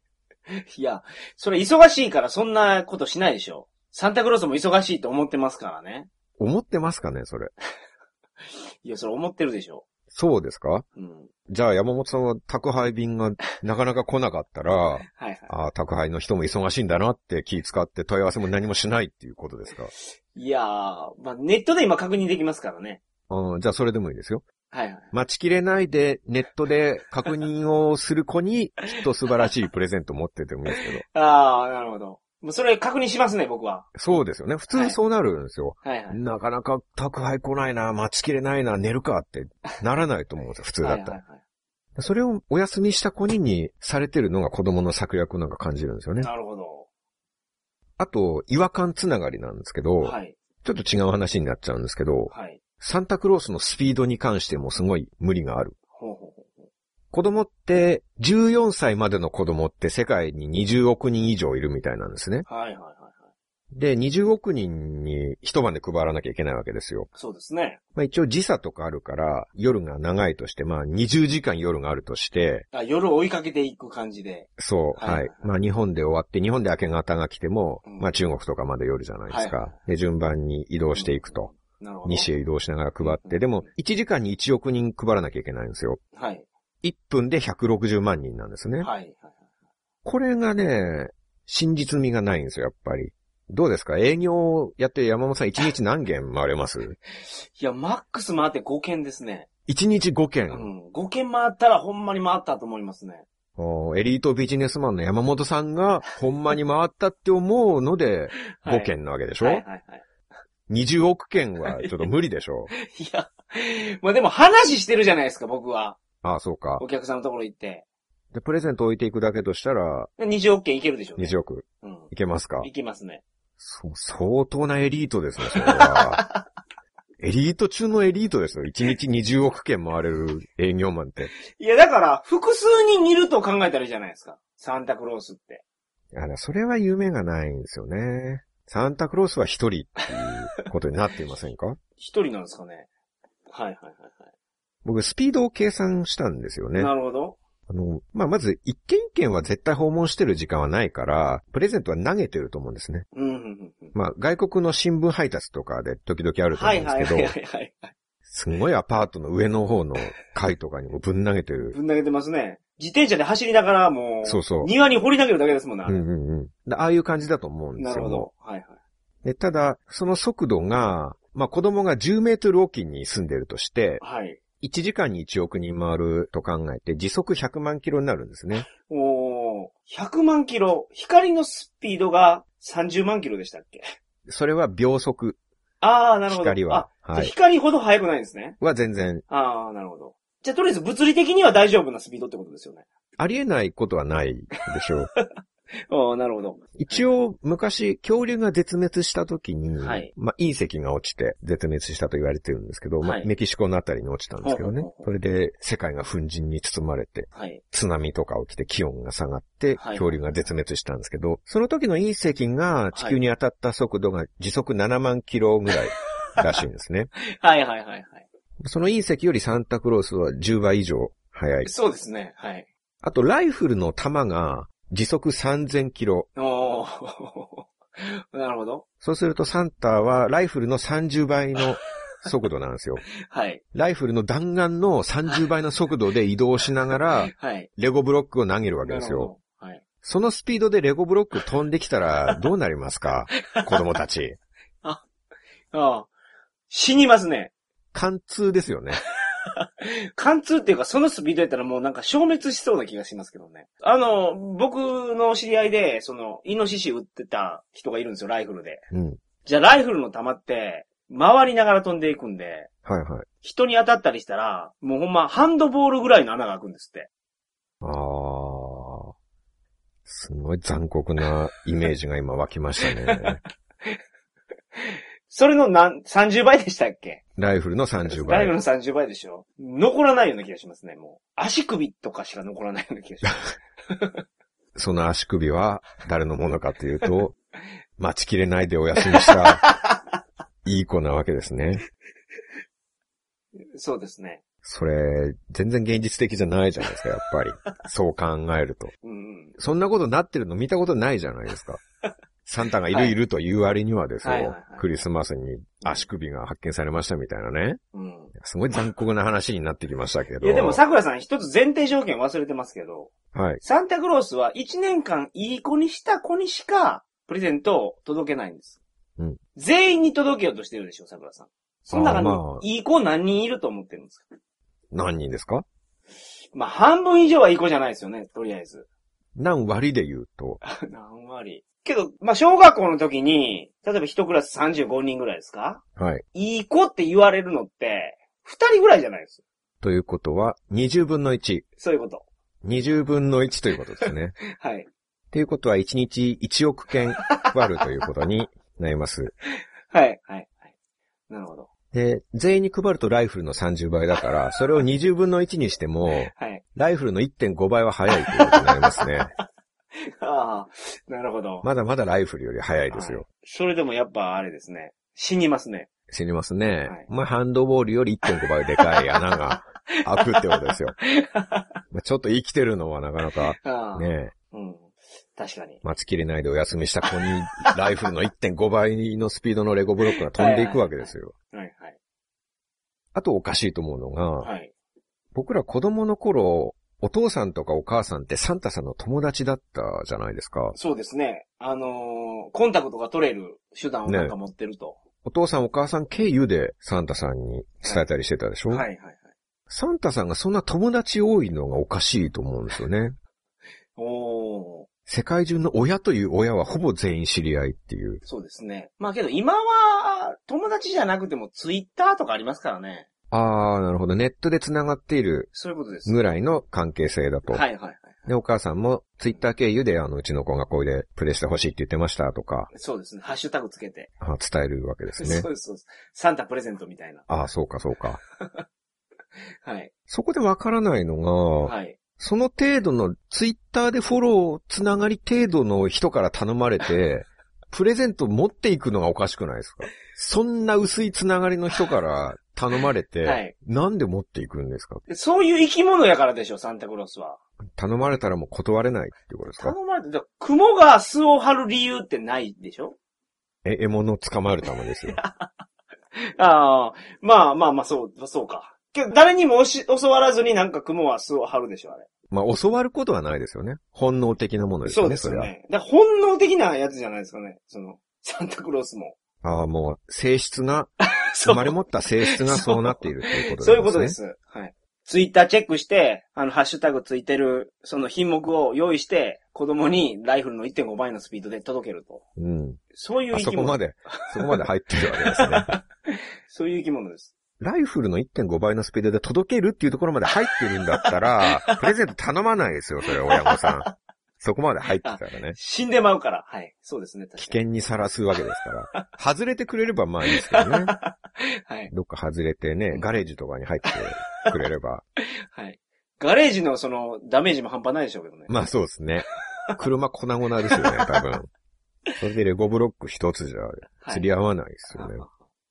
いや、それ忙しいからそんなことしないでしょ。サンタクロースも忙しいと思ってますからね。思ってますかね、それ。いや、それ思ってるでしょ。そうですか？うん。じゃあ山本さんは宅配便がなかなか来なかったら、はいはい。ああ、宅配の人も忙しいんだなって気使って問い合わせも何もしないっていうことですか？いやー、まあ、ネットで今確認できますからね。ああじゃあそれでもいいですよ。はいはい。待ちきれないでネットで確認をする子にきっと素晴らしいプレゼント持っててもいいですけど。あー、なるほど。もうそれ確認しますね、僕は。そうですよね。普通そうなるんですよ。はいはい。なかなか宅配来ないな、待ちきれないな、寝るかってならないと思うんですよ、普通だったら。はいはいはい。それをお休みした子ににされてるのが子供の策略なんか感じるんですよね。なるほど。あと、違和感つながりなんですけど、はい。ちょっと違う話になっちゃうんですけど、はい。サンタクロースのスピードに関してもすごい無理がある。子供って、14歳までの子供って世界に20億人以上いるみたいなんですね。はいはいはいはい。で、20億人に一晩で配らなきゃいけないわけですよ。そうですね。まあ一応時差とかあるから、夜が長いとして、まあ20時間夜があるとして、あ夜追いかけていく感じで。そう、はいはい。まあ日本で終わって、日本で明け方が来ても、うんまあ中国とかまで夜じゃないですか。はいはで、順番に移動していくと。なるほど。西へ移動しながら配って、でも1時間に1億人配らなきゃいけないんですよ。はい。1分で160万人なんですね。はい。はい。これがね、真実味がないんですよ、やっぱり。どうですか？営業やって山本さん1日何件回れます？いや、マックス回って5件ですね。?1 日5件。うん。5件回ったらほんまに回ったと思いますね。おエリートビジネスマンの山本さんがほんまに回ったって思うので はい5件なわけでしょ、はいはいはい。20億件はちょっと無理でしょ いや、まあでも話してるじゃないですか、僕は。ああ、そうかお。客さんのところ行って。で、プレゼント置いていくだけとしたら、20億件いけるでしょうね。20億うん。いけますか？いけますね。そう、相当なエリートですね、それは。エリート中のエリートですよ。1日20億件回れる営業マンって。いや、だから、複数人いると考えたらいいじゃないですか。サンタクロースって。あら、それは夢がないんですよね。サンタクロースは一人っていうことになっていませんか？一人なんですかね。はいはいはい僕、スピードを計算したんですよはい。ね。なるほど。あの、まあ、まず、一件一件は絶対訪問してる時間はないから、プレゼントは投げてると思うんですね。うん、うん。まあ、外国の新聞配達とかで時々あるとはい思うんですけど、はいはいはいはい。すごいアパートの上の方の階とかにもぶん投げてる。ぶん投げてますね。自転車で走りながらもう、そうそう庭に掘り投げるだけですもんな。うんうんうん。でああいう感じだと思うんですよ。なるほど。はいはい。でただ、その速度が、まあ子供が10メートルおきに住んでるとして、はい。1時間に1億人回ると考えて、時速100万キロになるんですね。おー、100万キロ。光のスピードが30万キロでしたっけ？それは秒速ああ、なるほど。光は。あ、はい。光ほど速くないんですね。は全然、ああ、なるほど。じゃあ、とりあえず物理的には大丈夫なスピードってことですよね。ありえないことはないでしょう。ああ、なるほど。一応、昔、恐竜が絶滅した時に、はいまあ、隕石が落ちて絶滅したと言われてるんですけど、まあ、はいメキシコのあたりに落ちたんですけどねそれで、世界が粉塵に包まれて、はい。津波とか起きて気温が下がって、はい恐竜が絶滅したんですけど、その時の隕石が地球に当たった速度が時速7万キロぐらいらしいんですね。はいはいはいはい。その隕石よりサンタクロースは10倍以上速い。そうですね。はい。あと、ライフルの弾が時速3000キロ。おー。なるほど。そうするとサンタはライフルの30倍の 速度なんですよ。はい。ライフルの弾丸の30倍の速度で移動しながら、はい。レゴブロックを投げるわけですよ。はい。そのスピードでレゴブロック飛んできたらどうなりますか？子供たち。ああ。死にますね。貫通ですよね。貫通っていうか、そのスピードやったらもうなんか消滅しそうな気がしますけどね。あの、僕の知り合いで、その、イノシシ撃ってた人がいるんですよ、ライフルで。うん。じゃあ、ライフルの弾って、回りながら飛んでいくんで、はいはい。人に当たったりしたら、もうほんま、ハンドボールぐらいの穴が開くんですって。あー。すごい残酷なイメージが今湧きましたね。それの何、30倍でしたっけ？ライフルの30倍ライフ。ルの30倍でしょ？残らないような気がしますね、もう。足首とかしか残らないような気がします。その足首は誰のものかというと、待ちきれないでお休みした、いい子なわけですね。そうですね。それ、全然現実的じゃないじゃないですか、やっぱり。そう考えると。うんうん。そんなことなってるの見たことないじゃないですか。サンタがいるはいいるという割にはですよ、はいはいはいクリスマスに足首が発見されましたみたいなね。うん。すごい残酷な話になってきましたけど。いやでも桜さん一つ前提条件忘れてますけど、はい。サンタクロースは1年間いい子にした子にしかプレゼントを届けないんです。うん全員に届けようとしてるでしょ、桜さん。その中にいい子何人いると思ってるんですか？何人ですか？まあ半分以上はいい子じゃないですよね、とりあえず。何割で言うと？何割？けど、まあ小学校の時に、例えば一クラス35人ぐらいですか？はい。いい子って言われるのって、2人ぐらいじゃないです。ということは、20分の1。そういうこと。20分の1ということですね。はい。ということは、1日1億件割るということになります。はい、はい、はい。なるほど。で、全員に配るとライフルの30倍だから、それを20分の1にしても、はい。ライフルの1.5倍は速いということになりますね。ああ、なるほど。まだまだライフルより速いですよ。はいそれでもやっぱあれですね。死にますね。死にますね。はいまあ、ハンドボールより1.5倍でかい穴が開くってことですよ。まあちょっと生きてるのはなかなかああ。ね、うん。確かに。待ちきれないでお休みした子に、ライフルの1.5倍のスピードのレゴブロックが飛んでいくわけですよ。はい、はい。あとおかしいと思うのが、はい。僕ら子供の頃、お父さんとかお母さんってサンタさんの友達だったじゃないですか。そうですね。あのーコンタクトが取れる手段をなんか持ってると。お父さんお母さん経由でサンタさんに伝えたりしてたでしょ、はい、はい、はい。サンタさんがそんな友達多いのがおかしいと思うんですよね。おー。世界中の親という親はほぼ全員知り合いっていう。そうですね。まあけど今は、友達じゃなくてもツイッターとかありますからね。あー、なるほど。ネットで繋がっているそういうことです。ぐらいの関係性だと。はい、はい、はい。で、お母さんもツイッター経由で、あの、うちの子がこれでプレイしてほしいって言ってましたとか、そうですね。ハッシュタグつけて。あ伝えるわけですねそう。です、そうです。サンタプレゼントみたいな。ああ、そうか、そうか。はい。そこでわからないのが、はい。その程度のツイッターでフォローつながり程度の人から頼まれて、プレゼント持っていくのがおかしくないですか？そんな薄いつながりの人から頼まれて、はいなんで持っていくんですか？でそういう生き物やからでしょ、サンタクロースは。頼まれたらもう断れないってことですか？頼まれて、雲が巣を張る理由ってないでしょ？え、獲物を捕まえるためですよ。ああ、まあまあまあ、そう、そうか。けど、誰にもし教わらずになんか雲は巣を張るでしょ、あれ。まあ、教わることはないですよね。本能的なものですよね、そうですよ。ね。だ本能的なやつじゃないですかね。その、サンタクロースも。ああ、もう、性質が、そう生まれ持った性質がそうなっているということですね。そういうことで。す。はい。ツイッターチェックして、あの、ハッシュタグついてる、その品目を用意して、子供にライフルの1.5倍のスピードで届けると。うん。そういうあ生き物。そこまで、そこまで入ってるわけですね。そういう生き物です。ライフルの1.5倍のスピードで届けるっていうところまで入ってるんだったら、プレゼント頼まないですよ、それ、親御さん。そこまで入ってたらね。死んでまうから。はい。そうですね。危険にさらすわけですから。外れてくれればまあいいですけどね。に。はい。どっか外れてね、ガレージとかに入ってくれれば。はい。ガレージのその、ダメージも半端ないでしょうけどね。まあそうですね。車粉々ですよね、多分。それでレゴブロック一つじゃはい釣り合わないですよね。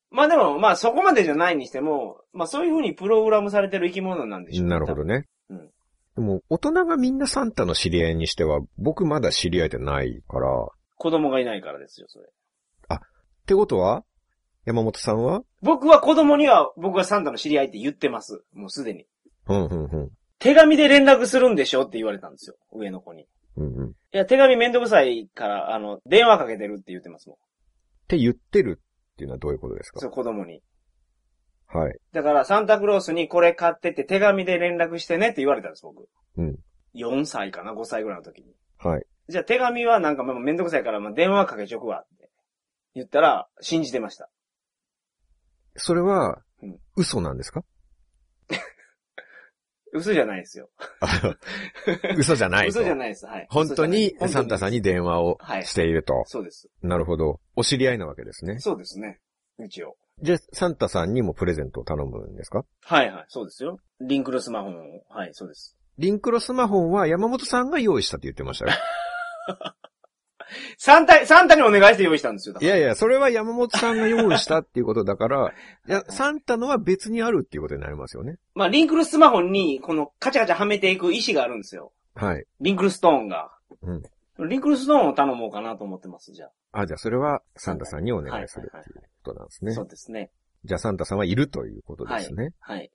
まあでも、まあそこまでじゃないにしても、まあそういうふうにプログラムされてる生き物なんでしょうねなるほど。ね。うんでも、大人がみんなサンタの知り合いにしては、僕まだ知り合えてないから、っ子供がいないからですよ、それ。てことは？山本さんは？僕は子供には、僕はサンタの知り合いって言ってます。もうすでに。うん、うん、うん。手紙で連絡するんでしょ？って言われたんですよ。上の子に。いうん、うん。っや、手紙めんどくさいから、あの、電話かけてるって言ってますもん。て言ってるっていうのはどういうことですか？そう、子供に。はい。だから、サンタクロースにこれ買ってって手紙で連絡してねって言われたんです、僕。うん。4歳かな、5歳ぐらいの時に。はい。じゃあ手紙はなんかまあめんどくさいから、まあ電話かけちょくわって言ったら、信じてました。それはうん、嘘なんですか？嘘じゃないですよ。嘘じゃないと。嘘じゃないです。はい。本当にサンタさんに電話をはいしていると。そうです。なるほど。お知り合いなわけですね。そうですね。一応。じゃあ、サンタさんにもプレゼントを頼むんですか？はいはい、そうですよ。リンクルスマホも、はい、そうです。リンクロスマホンは山本さんが用意したって言ってましたよ。サンタ、サンタにお願いして用意したんですよ。いやいや、それは山本さんが用意したっていうことだから、いや、サンタのは別にあるっていうことになりますよね。まあ、リンクルスマホに、このカチャカチャはめていく石があるんですよ。はい。リンクルストーンが。うん。リンクルストーンを頼もうかなと思ってます、じゃあ。あ、じゃあそれはサンタさんにお願いするっていうことなんですねそ。うですね。じゃあサンタさんはいるということですね。はい。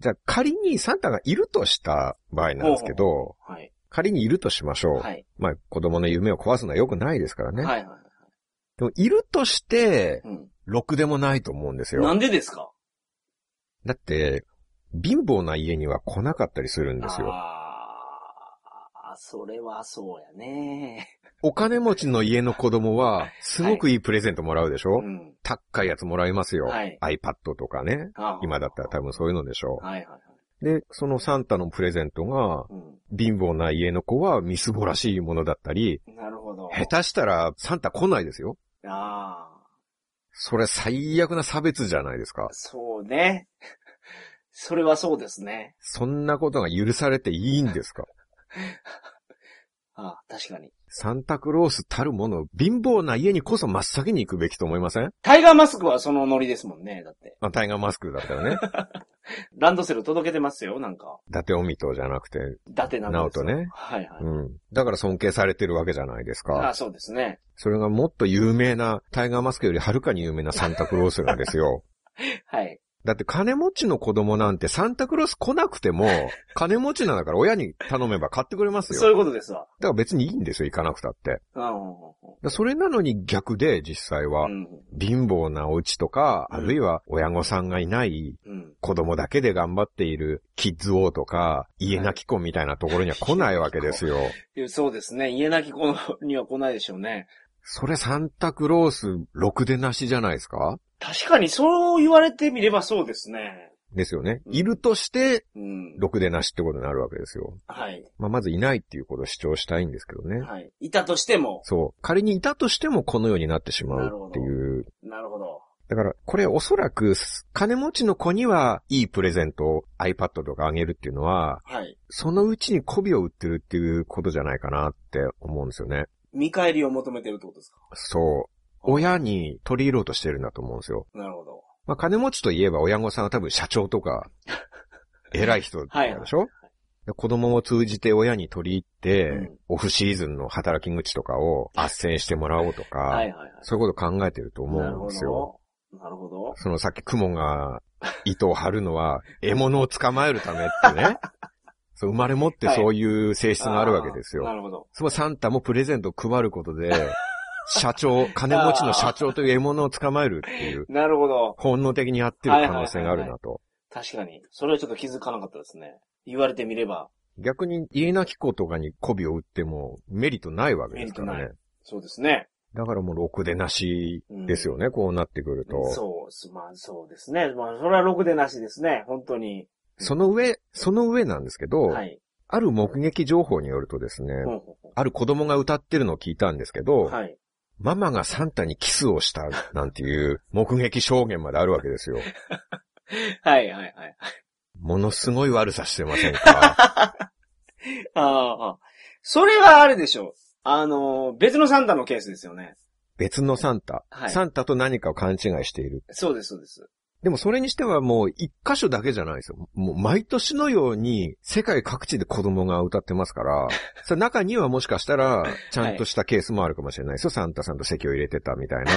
じゃあ仮にサンタがいるとした場合なんですけど、はい。仮にいるとしましょう。はい。まあ子供の夢を壊すのは良くないですからね。はい。はい。でもいるとして、うん。ろくでもないと思うんですなよ。んでですか？だって、貧乏な家には来なかったりするんですよ。ああ、それはそうやね。お金持ちの家の子供は、すごくいいプレゼントもらうでしょ、うん。高いやつもらいますよ。はい iPad とかね。ああ今だったら多分そういうのでしょはいはいはい。で、そのサンタのプレゼントが、う貧乏な家の子はみすぼらしいものだったり、ん。なるほど。下手したらサンタ来ないですよ。ああ、それ最悪な差別じゃないですか。そうね。それはそうですね。そんなことが許されていいんですか？ああ、確かに。サンタクロースたるもの、貧乏な家にこそ真っ先に行くべきと思いません？タイガーマスクはそのノリですもんね。だって。まあ、タイガーマスクだったらね。ランドセル届けてますよ、なんか。伊達オミトじゃなくて、伊達なんですよナオトねはいはい。うん。だから尊敬されてるわけじゃないですか。ああ、そうですね。それがもっと有名な、タイガーマスクよりはるかに有名なサンタクロースがですよ。はい。だって金持ちの子供なんてサンタクロース来なくても、金持ちなんだから親に頼めば買ってくれますよ。そういうことですわ。だから別にいいんですよ、行かなくたって。それなのに逆で実際は、うん。貧乏なお家とか、うんあるいは親御さんがいないうん。子供だけで頑張っているキッズ王とか、家なき子みたいなところには来ないわけですよ。うん。そうですね。家なき子には来ないでしょうね。それサンタクロース、ろくでなしじゃないですか？確かにそう言われてみればそうですね。ですよね。うんいるとして、うん。ろくでなしってことになるわけですよ。はい。まあ、まずいないっていうことを主張したいんですけどね。はい。いたとしても。そう。仮にいたとしてもこのようになってしまうっていう。なるほど。だから、これおそらく、金持ちの子にはいいプレゼントを iPad とかあげるっていうのは、はい。そのうちに媚びを売ってるっていうことじゃないかなって思うんですよね。見返りを求めてるってことですか？そう。親に取り入ろうとしてるんだと思うんですよ。なるほど。まあ、金持ちといえば親御さんは多分社長とか、偉い人でしょ、で子供を通じて親に取り入って、うんオフシーズンの働き口とかを斡旋してもらおうとか、はいはいはい。そういうこと考えてると思うんですよ。ど。なるほど。そのさっき雲が糸を張るのは 獲物を捕まえるためってね。そう生まれ持ってそういう性質があるわけですよ。あーなるほど。そのサンタもプレゼントを配ることで、社長、金持ちの社長という獲物を捕まえるっていう、なるほど。本能的にやってる可能性があるなと。確かに。それはちょっと気づかなかったですね。言われてみれば。逆に家なき子とかに媚びを打ってもメリットないわけですからねメリット。そうですね。だからもうろくでなしですよね、こうなってくると。そうす、まあそうですね。まあそれはろくでなしですね。本当に。その上、その上なんですけど、はい。ある目撃情報によるとですね、ほうほうほある子供が歌ってるのを聞いたんですけど、うはい。ママがサンタにキスをしたなんていう目撃証言まであるわけですよ。はいはいはい。ものすごい悪さしてませんか？ああ、それはあれでしょう。あの、別のサンタのケースですよね。別のサンタ、はいサンタと何かを勘違いしている。そうです、そうです。でもそれにしてはもう一箇所だけじゃないですよ。もう毎年のように世界各地で子供が歌ってますから、中にはもしかしたらちゃんとしたケースもあるかもしれないですよ。サンタさんと席を入れてたみたいな、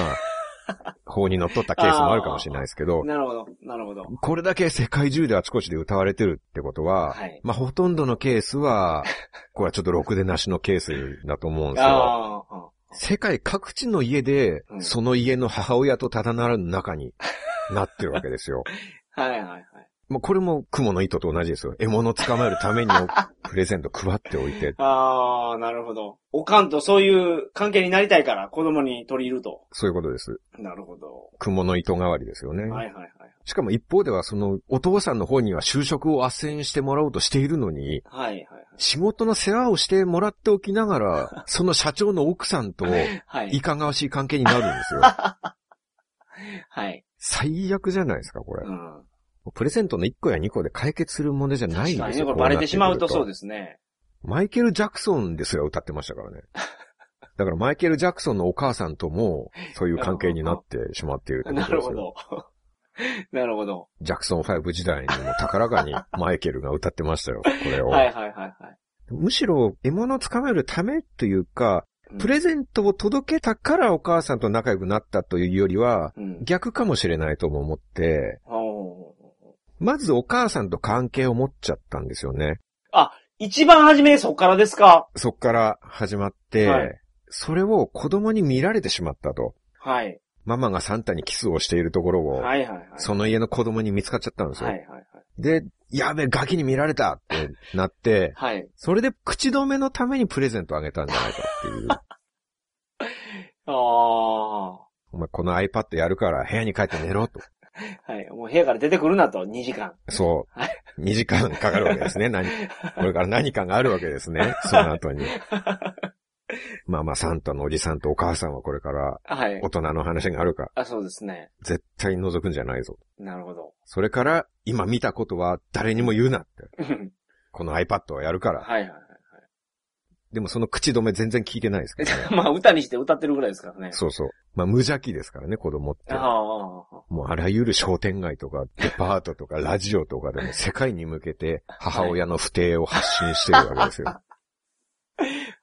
法に則っったケースもあるかもしれないですけど、なるほど、なるほど。これだけ世界中であちこちで歌われてるってことは、はいまあほとんどのケースは、これはちょっとろくでなしのケースだと思うんですよ。世界各地の家でう、んその家の母親とただならぬ仲になってるわけですよ。はいはいはい。もうこれも雲の糸と同じですよ。獲物を捕まえるために プレゼント配っておいて。ああ、なるほど。おかんとそういう関係になりたいから子供に取り入ると。そういうことです。なるほど。雲の糸代わりですよね。はいはいはい。しかも一方ではそのお父さんの方には就職を斡旋してもらおうとしているのに、はいはい仕事の世話をしてもらっておきながら、その社長の奥さんとはい。はいい。かがわしい関係になるんですよ。はい。最悪じゃないですか、これう。ん。プレゼントの1個や2個で解決するものじゃないん確かにね、ですよ。これバレてしまうとそうでですね。マイケル・ジャクソンですら歌ってましたからね。だからマイケル・ジャクソンのお母さんとも、そういう関係になってしまっているってこなるほとですよ。ど。なるほど。ジャクソン5時代にも高らかにマイケルが歌ってましたよ、これを。はいはいはいはい。むしろ、獲物を捕まえるためというか、うんプレゼントを届けたからお母さんと仲良くなったというよりは、うん。逆かもしれないとも思って、まずお母さんと関係を持っちゃったんですよね。一番初めそっからですか？そっから始まって、はいそれを子供に見られてしまったと。はい。ママがサンタにキスをしているところを、はいはいはい。その家の子供に見つかっちゃったんですよ。はいはいはい。で、やべえ、ガキに見られたってなって、はい。それで口止めのためにプレゼントあげたんじゃないかっていう。ああ。お前この iPad やるから部屋に帰って寝ろと。はい。もう部屋から出てくるなと、2時間。そはう。2時間かかるわけですね。何、これから何かがあるわけですね。その後に。まあまあ、サンタのおじさんとお母さんはこれからはい大。人の話があるか、あ、そうですね。絶対覗くんじゃないぞ。なるほど。それから、今見たことは誰にも言うなって。うんこの iPad をやるから。はいはいはい。でもその口止め全然聞いてないですけどね。まあ、歌にして歌ってるぐらいですからね。そうそう。まあ無邪気ですからね、子供って。ああ。もうあらゆる商店街とか、デパートとか、ラジオとかでも世界に向けて母親の不定を発信してるわけですよ。は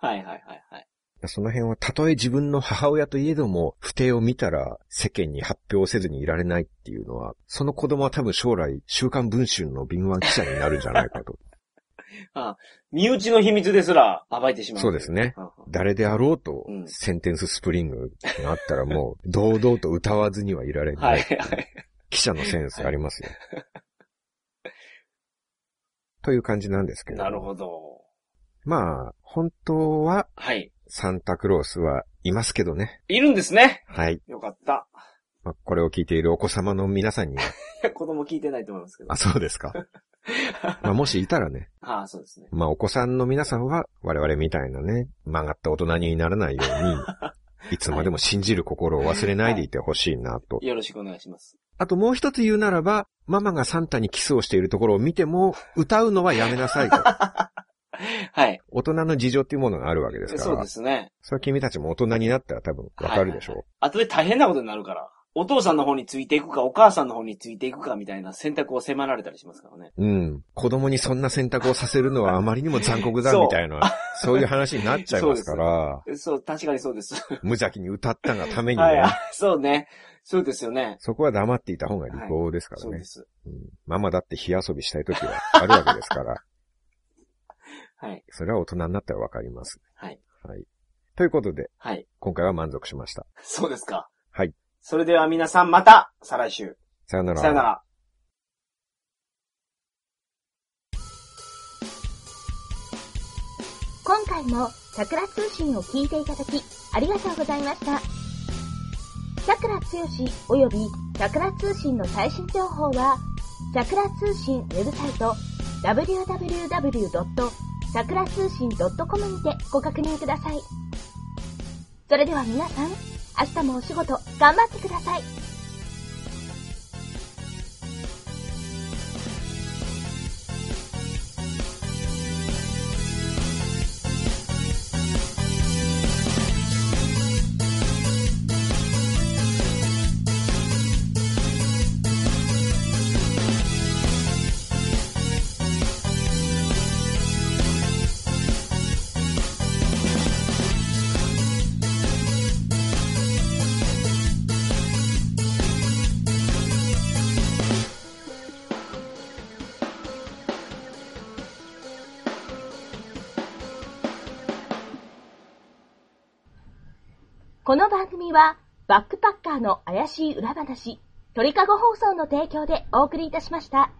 いはいはいはい。その辺はたとえ自分の母親といえども、不定を見たら世間に発表せずにいられないっていうのは、その子供は多分将来、週刊文春の敏腕記者になるんじゃないかと。身内の秘密ですら暴いてしまう。そうですね。誰であろうとう、んセンテンススプリングがあったらもう、堂々と歌わずにはいられな。はいいはい。記者のセンスありますよ。という感じなんですけど。なるほど。まあ、本当ははい。サンタクロースはいますけどね。いるんですね。はい。よかった。まあ、これを聞いているお子様の皆さんには、子供聞いてないと思いますけど。あ、そうですか。まあ、もしいたらね、ああ、そうですね。まあ、お子さんの皆さんは我々みたいなね、曲がった大人にならないように、いつまでも信じる心を忘れないでいてほしいなと。よろしくお願いします。あともう一つ言うならば、ママがサンタにキスをしているところを見ても、歌うのはやめなさいと。はい。大人の事情っていうものがあるわけですから。そうですね。それは君たちも大人になったら多分わかるでしょう。後で大変なことになるから。お父さんの方についていくか、お母さんの方についていくかみたいな選択を迫られたりしますからね。うん。子供にそんな選択をさせるのはあまりにも残酷だそうみたいな、そういう話になっちゃいますから、そう、確かにそうです。無邪気に歌ったがためにね、はいあ、そうね。そうですよね。そこは黙っていた方が利口ですからね、そうです。うん。ママだって火遊びしたい時はあるわけですから、はい。それは大人になったらわかります、はい。はい。ということで、はい。今回は満足しました。そうですか。はい。それでは皆さんまた、再来週。さよなら。さよなら。今回も桜通信を聞いていただき、ありがとうございました。桜つよし及び桜通信の最新情報は、桜通信ウェブサイト www. さくら通信 .com にてご確認ください。それでは皆さん、明日もお仕事頑張ってください。この番組は、バックパッカーの怪しい裏話、鳥かご放送の提供でお送りいたしました。